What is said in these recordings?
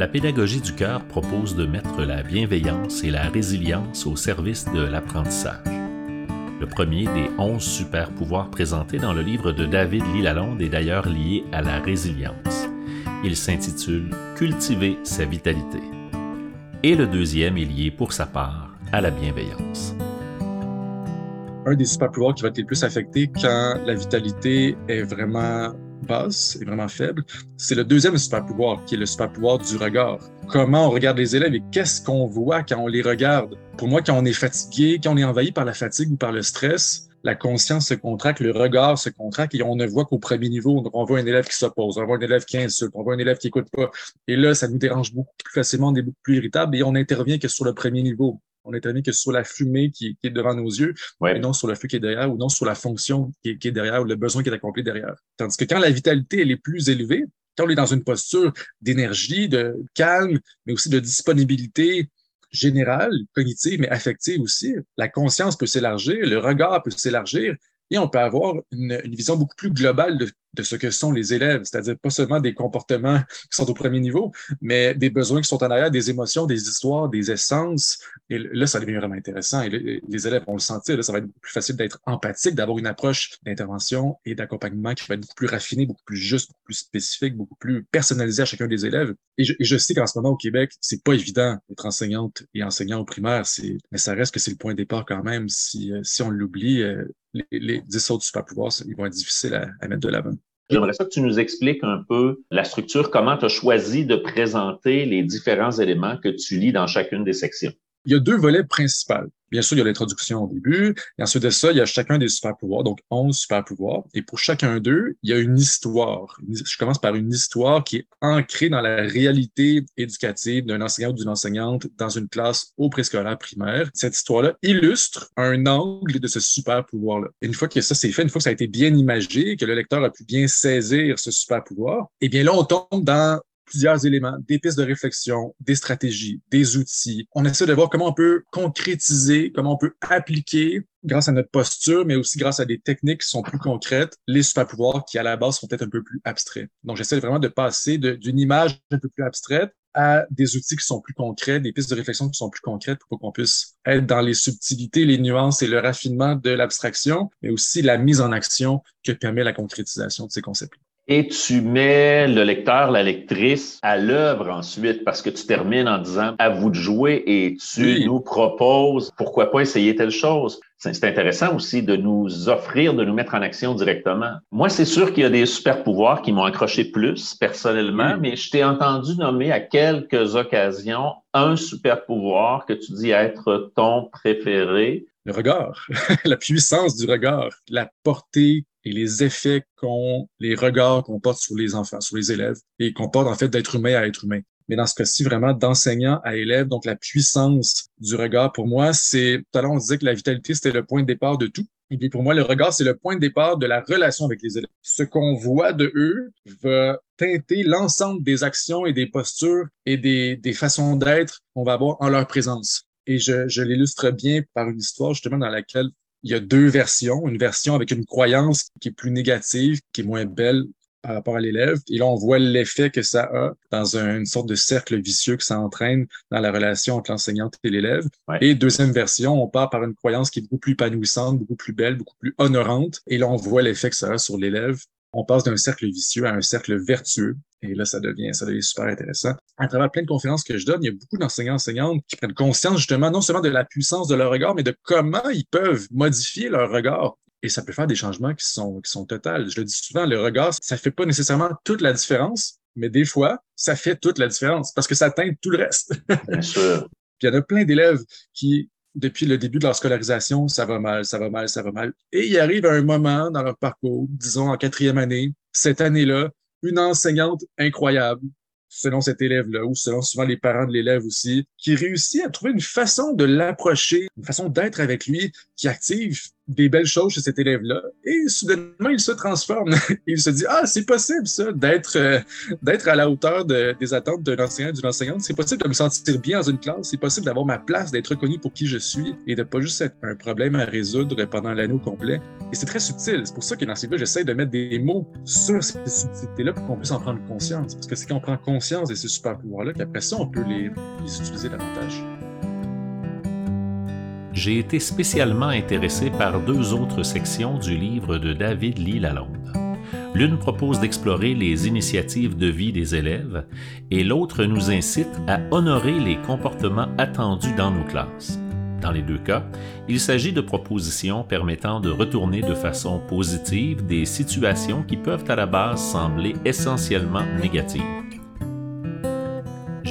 La pédagogie du cœur propose de mettre la bienveillance et la résilience au service de l'apprentissage. Le premier des onze super pouvoirs présentés dans le livre de David Lilalonde est d'ailleurs lié à la résilience. Il s'intitule Cultiver sa vitalité. Et le deuxième est lié pour sa part à la bienveillance. Un des super pouvoirs qui va être le plus affecté quand la vitalité est vraiment basse et vraiment faible, c'est le deuxième super pouvoir, qui est le super pouvoir du regard. Comment on regarde les élèves et qu'est-ce qu'on voit quand on les regarde? Pour moi, quand on est fatigué, quand on est envahi par la fatigue ou par le stress, la conscience se contracte, le regard se contracte et on ne voit qu'au premier niveau. Donc, on voit un élève qui s'oppose, on voit un élève qui insulte, on voit un élève qui écoute pas. Et là, ça nous dérange beaucoup plus facilement, on est beaucoup plus irritable et on intervient que sur le premier niveau on est intervient que sur la fumée qui, est devant nos yeux, et non sur le feu qui est derrière, ou non sur la fonction qui est, derrière, ou le besoin qui est accompli derrière. Tandis que quand la vitalité elle est plus élevée, quand on est dans une posture d'énergie, de calme, mais aussi de disponibilité générale, cognitive, mais affective aussi, la conscience peut s'élargir, le regard peut s'élargir, et on peut avoir une, vision beaucoup plus globale de, de ce que sont les élèves, c'est-à-dire pas seulement des comportements qui sont au premier niveau, mais des besoins qui sont en arrière, des émotions, des histoires, des essences. Et là, ça devient vraiment intéressant. Et les élèves vont le sentir. Là, ça va être plus facile d'être empathique, d'avoir une approche d'intervention et d'accompagnement qui va être beaucoup plus raffinée, beaucoup plus juste, beaucoup plus spécifique, beaucoup plus personnalisée à chacun des élèves. Et je, sais qu'en ce moment au Québec, c'est pas évident d'être enseignante et enseignant au primaire, mais ça reste que c'est le point de départ quand même. Si, euh, on l'oublie, euh, les, les 10 autres super pouvoirs, ils vont être difficiles à, à mettre de l'avant. J'aimerais ça que tu nous expliques un peu la structure, comment tu as choisi de présenter les différents éléments que tu lis dans chacune des sections. Il y a deux volets principaux. Bien sûr, il y a l'introduction au début, et ensuite de ça, il y a chacun des super pouvoirs, donc 11 super pouvoirs. Et pour chacun d'eux, il y a une histoire. Je commence par une histoire qui est ancrée dans la réalité éducative d'un enseignant ou d'une enseignante dans une classe au préscolaire primaire. Cette histoire-là illustre un angle de ce super pouvoir-là. Une fois que ça s'est fait, une fois que ça a été bien imagé, que le lecteur a pu bien saisir ce super pouvoir, eh bien là, on tombe dans plusieurs éléments, des pistes de réflexion, des stratégies, des outils. On essaie de voir comment on peut concrétiser, comment on peut appliquer grâce à notre posture, mais aussi grâce à des techniques qui sont plus concrètes, les super pouvoirs qui, à la base, sont peut-être un peu plus abstraits. Donc, j'essaie vraiment de passer d'une image un peu plus abstraite à des outils qui sont plus concrets, des pistes de réflexion qui sont plus concrètes pour qu'on puisse être dans les subtilités, les nuances et le raffinement de l'abstraction, mais aussi la mise en action que permet la concrétisation de ces concepts et tu mets le lecteur, la lectrice à l'œuvre ensuite parce que tu termines en disant à vous de jouer et tu nous proposes pourquoi pas essayer telle chose. C'est intéressant aussi de nous offrir, de nous mettre en action directement. Moi, c'est sûr qu'il y a des super pouvoirs qui m'ont accroché plus personnellement, mais je t'ai entendu nommer à quelques occasions un super pouvoir que tu dis être ton préféré. Le regard, la puissance du regard, la portée et les effets qu'ont les regards qu'on porte sur les enfants, sur les élèves, et qu'on porte en fait d'être humain à être humain. Mais dans ce cas-ci, vraiment d'enseignant à élève, donc la puissance du regard, pour moi, c'est, tout à l'heure on disait que la vitalité, c'était le point de départ de tout. Et puis pour moi, le regard, c'est le point de départ de la relation avec les élèves. Ce qu'on voit de eux va teinter l'ensemble des actions et des postures et des, des façons d'être qu'on va avoir en leur présence. Et je, je l'illustre bien par une histoire justement dans laquelle il y a deux versions. Une version avec une croyance qui est plus négative, qui est moins belle par rapport à l'élève. Et là, on voit l'effet que ça a dans une sorte de cercle vicieux que ça entraîne dans la relation entre l'enseignante et l'élève. Et deuxième version, on part par une croyance qui est beaucoup plus épanouissante, beaucoup plus belle, beaucoup plus honorante. Et là, on voit l'effet que ça a sur l'élève on passe d'un cercle vicieux à un cercle vertueux. Et là, ça devient, ça devient super intéressant. À travers plein de conférences que je donne, il y a beaucoup d'enseignants enseignantes qui prennent conscience justement non seulement de la puissance de leur regard, mais de comment ils peuvent modifier leur regard. Et ça peut faire des changements qui sont, qui sont totaux. Je le dis souvent, le regard, ça fait pas nécessairement toute la différence, mais des fois, ça fait toute la différence parce que ça teinte tout le reste. Bien sûr. Puis il y en a plein d'élèves qui depuis le début de leur scolarisation, ça va mal, ça va mal, ça va mal. Et il arrive un moment dans leur parcours, disons en quatrième année, cette année-là, une enseignante incroyable, selon cet élève-là, ou selon souvent les parents de l'élève aussi, qui réussit à trouver une façon de l'approcher, une façon d'être avec lui qui active des belles choses chez cet élève-là et soudainement il se transforme. il se dit ah c'est possible ça d'être euh, d'être à la hauteur de, des attentes d'un enseignant d'une enseignante. C'est possible de me sentir bien dans une classe. C'est possible d'avoir ma place, d'être reconnu pour qui je suis et de pas juste être un problème à résoudre pendant l'année au complet. Et c'est très subtil. C'est pour ça que dans ces j'essaie de mettre des mots sur cette subtilité-là pour qu'on puisse en prendre conscience. Parce que c'est quand on prend conscience de ces super pouvoirs-là qu'après ça on peut les utiliser davantage j'ai été spécialement intéressé par deux autres sections du livre de David Lee Lalonde. L'une propose d'explorer les initiatives de vie des élèves et l'autre nous incite à honorer les comportements attendus dans nos classes. Dans les deux cas, il s'agit de propositions permettant de retourner de façon positive des situations qui peuvent à la base sembler essentiellement négatives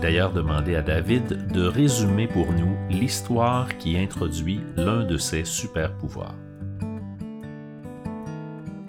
d'ailleurs demandé à David de résumer pour nous l'histoire qui introduit l'un de ses super pouvoirs.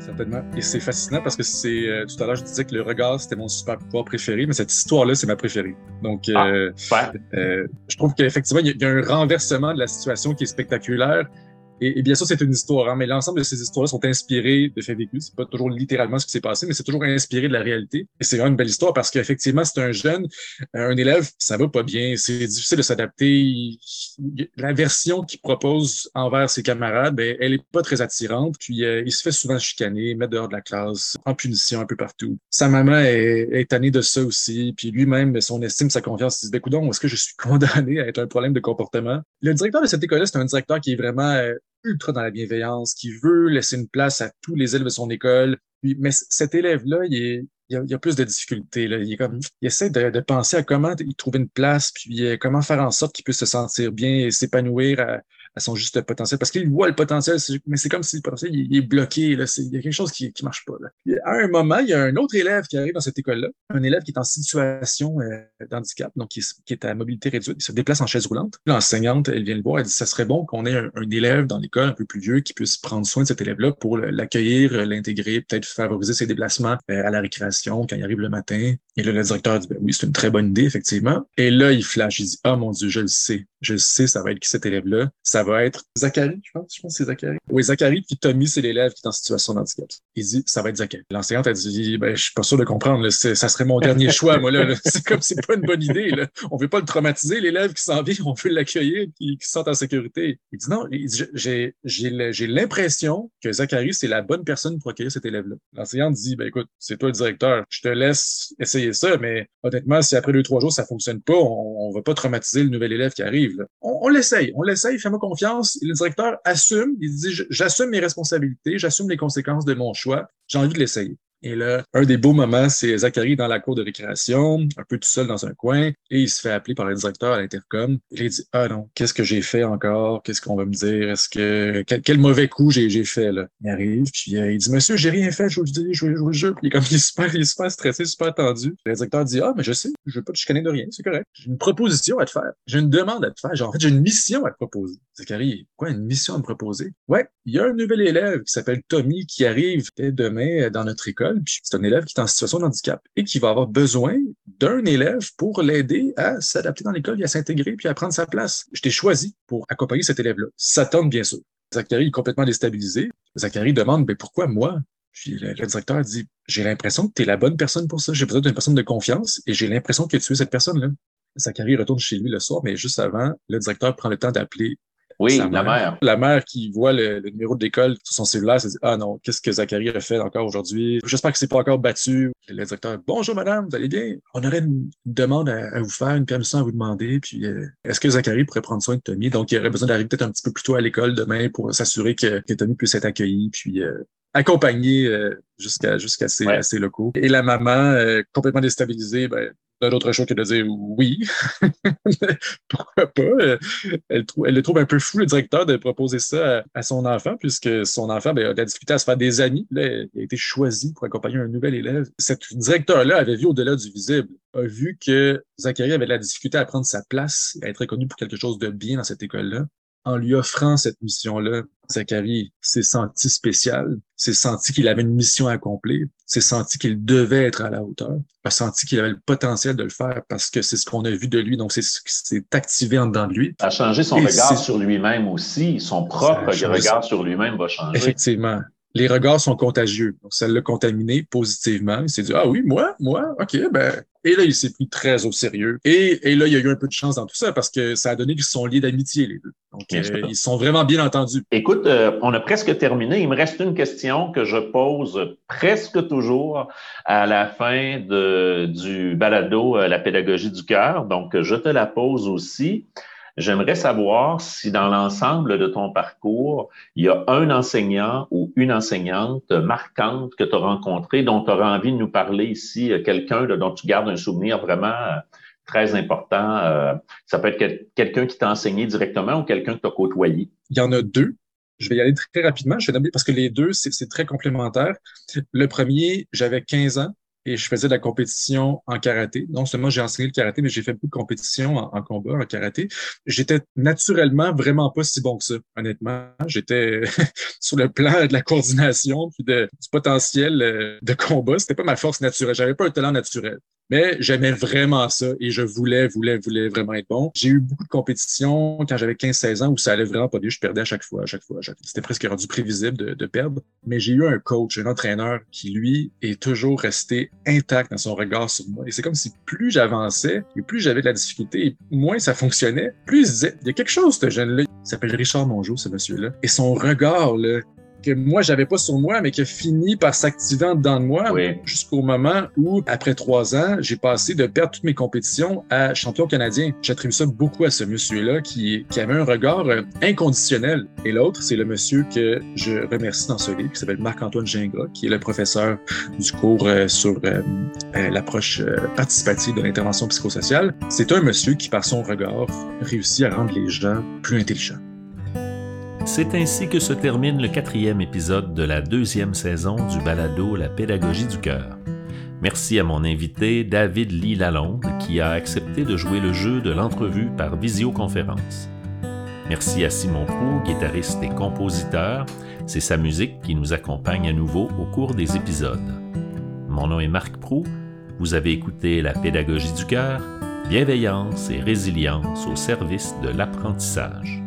Certainement. Et c'est fascinant parce que c'est euh, tout à l'heure je disais que le regard c'était mon super pouvoir préféré, mais cette histoire-là c'est ma préférée. Donc euh, ah, euh, je trouve qu'effectivement il y, a un renversement de la situation qui est spectaculaire et, bien sûr, c'est une histoire, hein, mais l'ensemble de ces histoires-là sont inspirées de faits vécus. C'est pas toujours littéralement ce qui s'est passé, mais c'est toujours inspiré de la réalité. Et c'est vraiment une belle histoire parce qu'effectivement, c'est un jeune, euh, un élève, ça va pas bien, c'est difficile de s'adapter. La version qu'il propose envers ses camarades, ben, elle est pas très attirante. Puis euh, il se fait souvent chicaner, mettre dehors de la classe, en punition un peu partout. Sa maman est, est tannée de ça aussi. Puis lui-même, son estime, sa confiance, il se dit, ben, est-ce que je suis condamné à être un problème de comportement? Le directeur de cette école-là, c'est un directeur qui est vraiment euh, ultra dans la bienveillance, qui veut laisser une place à tous les élèves de son école. mais cet élève-là, il, est, il, a, plus de difficultés. Là. Il, est comme, il essaie de, penser à comment y trouver une place, puis euh, comment faire en sorte qu'il puisse se sentir bien et s'épanouir à, à son juste potentiel. Parce qu'il voit le potentiel, mais c'est comme si le potentiel il, est bloqué. Là. Il y a quelque chose qui ne marche pas. Là. À un moment, il y a un autre élève qui arrive dans cette école-là, un élève qui est en situation euh, d'handicap, donc qui est, qui est, à mobilité réduite, il se déplace en chaise roulante. L'enseignante, elle vient le voir, elle dit ça serait bon qu'on ait un, élève dans l'école un peu plus vieux qui puisse prendre soin de cet élève-là pour l'accueillir, l'intégrer, peut-être favoriser ses déplacements euh, à la récréation quand il arrive le matin. Et là, le directeur dit ben oui, c'est une très bonne idée, effectivement. Et là, il flash, il dit Ah mon Dieu, je le sais je sais, ça va être qui cet élève-là? Va être Zachary, je pense. Je pense que c'est Zachary. Oui, Zachary, puis Tommy, c'est l'élève qui est en situation d'handicap. Il dit, ça va être Zachary. L'enseignante a dit, ben, je suis pas sûr de comprendre. Ça serait mon dernier choix, moi, là. C'est comme, c'est pas une bonne idée, là. On veut pas le traumatiser, l'élève qui s'en vient. On veut l'accueillir, qui, se sent en sécurité. Il dit, non, j'ai, j'ai l'impression que Zachary, c'est la bonne personne pour accueillir cet élève-là. L'enseignante dit, ben, écoute, c'est toi le directeur. Je te laisse essayer ça, mais honnêtement, si après deux, trois jours, ça fonctionne pas, on, on va pas traumatiser le nouvel élève qui arrive. On, l'essaye, on l'essaye, fais-moi confiance. le directeur assume, il dit j'assume mes responsabilités, j'assume les conséquences de mon choix, j'ai envie de l'essayer. Et là, un des beaux moments, c'est Zachary dans la cour de récréation, un peu tout seul dans un coin, et il se fait appeler par le directeur à l'intercom. Il dit Ah non, qu'est-ce que j'ai fait encore? Qu'est-ce qu'on va me dire? Est-ce que quel, mauvais coup j'ai, fait là? Il arrive, puis euh, il dit Monsieur, j'ai rien fait, je vous dis, je joue le jeu. Puis comme il est super, il est super stressé, super tendu. Le directeur dit Ah, mais je sais, je veux pas te chicaner de rien, c'est correct. J'ai une proposition à te faire. J'ai une demande à te faire. Genre, en fait, j'ai une mission à te proposer. Zachary, quoi, une mission à me proposer? Ouais, il y a un nouvel élève qui s'appelle Tommy qui arrive dès demain dans notre école c'est un élève qui est en situation de handicap et qui va avoir besoin d'un élève pour l'aider à s'adapter dans l'école et à s'intégrer puis à prendre sa place. Je t'ai choisi pour accompagner cet élève-là. Ça tombe bien sûr. Zachary est complètement déstabilisé. Zachary demande, mais pourquoi moi? Puis le, directeur dit, j'ai l'impression que tu es la bonne personne pour ça. J'ai besoin d'une personne de confiance et j'ai l'impression que tu es cette personne-là. Zachary retourne chez lui le soir, mais juste avant, le directeur prend le temps d'appeler oui, la mère. La mère qui voit le, numéro d'école sur son cellulaire, se dit Ah non, qu'est-ce que Zachary a fait encore aujourd'hui? J'espère que c'est pas encore battu. Le directeur Bonjour madame, vous allez bien? On aurait une, demande à, vous faire, une permission à vous demander. Puis euh, est-ce que Zachary pourrait prendre soin de Tommy? Donc il aurait besoin d'arriver peut-être un petit peu plus tôt à l'école demain pour s'assurer que, que, Tommy puisse être accueilli. Puis euh, accompagné euh, jusqu'à jusqu'à ses, locaux. Et la maman, complètement déstabilisée, ben, d'autre chose que de dire oui. Pourquoi pas? Elle, le trouve un peu fou, le directeur, de proposer ça à, son enfant, puisque son enfant ben, a de la difficulté à se faire des amis. Là, il a été choisi pour accompagner un nouvel élève. Cet directeur-là avait vu au-delà du visible, a vu que Zachary avait de la difficulté à prendre sa place, à être reconnu pour quelque chose de bien dans cette école-là. En lui offrant cette mission-là, Zachary s'est senti spécial, s'est senti qu'il avait une mission à accomplir, s'est senti qu'il devait être à la hauteur, a senti qu'il avait le potentiel de le faire parce que c'est ce qu'on a vu de lui, donc c'est ce qui s'est activé en dedans de lui. A changé son regard sur lui-même aussi, son propre regard sur lui-même va changer. Effectivement les regards sont contagieux. Donc, ça l'a contaminé positivement. Il s'est dit, ah oui, moi, moi, OK, ben. Et là, il s'est pris très au sérieux. Et, et là, il y a eu un peu de chance dans tout ça parce que ça a donné qu'ils sont liés d'amitié, les deux. Donc, euh, ils sont vraiment bien entendus. Écoute, euh, on a presque terminé. Il me reste une question que je pose presque toujours à la fin de, du balado euh, La pédagogie du cœur. Donc, je te la pose aussi. J'aimerais savoir si dans l'ensemble de ton parcours, il y a un enseignant ou une enseignante marquante que tu as rencontré, dont tu auras envie de nous parler ici, euh, quelqu'un dont tu gardes un souvenir vraiment euh, très important. Euh, ça peut être quelqu'un qui t'a enseigné directement ou quelqu'un que tu as côtoyé? Il y en a deux. Je vais y aller très rapidement. Je vais parce que les deux, c'est très complémentaire. Le premier, j'avais 15 ans et je faisais de la compétition en karaté. Non seulement j'ai enseigné le karaté, mais j'ai fait beaucoup de compétitions en, combat, en karaté. J'étais naturellement vraiment pas si bon que ça, honnêtement. J'étais sur le plan de la coordination puis du potentiel euh, de combat. C'était pas ma force naturelle. J'avais pas un talent naturel. Mais j'aimais vraiment ça et je voulais, voulais, voulais vraiment être bon. J'ai eu beaucoup de compétitions quand j'avais 15-16 ans où ça allait vraiment pas bien. Je perdais à chaque fois, à chaque fois. C'était presque rendu prévisible de, perdre. Mais j'ai eu un coach, un entraîneur qui, lui, est toujours resté intact dans son regard sur moi. Et c'est comme si plus j'avançais et plus j'avais de la difficulté et moins ça fonctionnait, plus il disait, il y a quelque chose, ce jeune-là. Il s'appelle Richard Mongeau, ce monsieur-là. Et son regard, là, que moi, j'avais pas sur moi, mais qui a fini par s'activer en dedans de moi jusqu'au moment où, après trois ans, j'ai passé de perdre toutes mes compétitions à champion canadien. J'attribue ça beaucoup à ce monsieur-là qui, qui avait un regard euh, inconditionnel. Et l'autre, c'est le monsieur que je remercie dans ce livre, qui s'appelle Marc-Antoine Gingras, qui est le professeur du cours euh, sur euh, l'approche participative de l'intervention psychosociale. C'est un monsieur qui, par son regard, réussit à rendre les gens plus intelligents. C'est ainsi que se termine le quatrième épisode de la deuxième saison du balado La pédagogie du cœur. Merci à mon invité David Lee Lalonde qui a accepté de jouer le jeu de l'entrevue par visioconférence. Merci à Simon Prou, guitariste et compositeur. C'est sa musique qui nous accompagne à nouveau au cours des épisodes. Mon nom est Marc Prou. Vous avez écouté La pédagogie du cœur, bienveillance et résilience au service de l'apprentissage.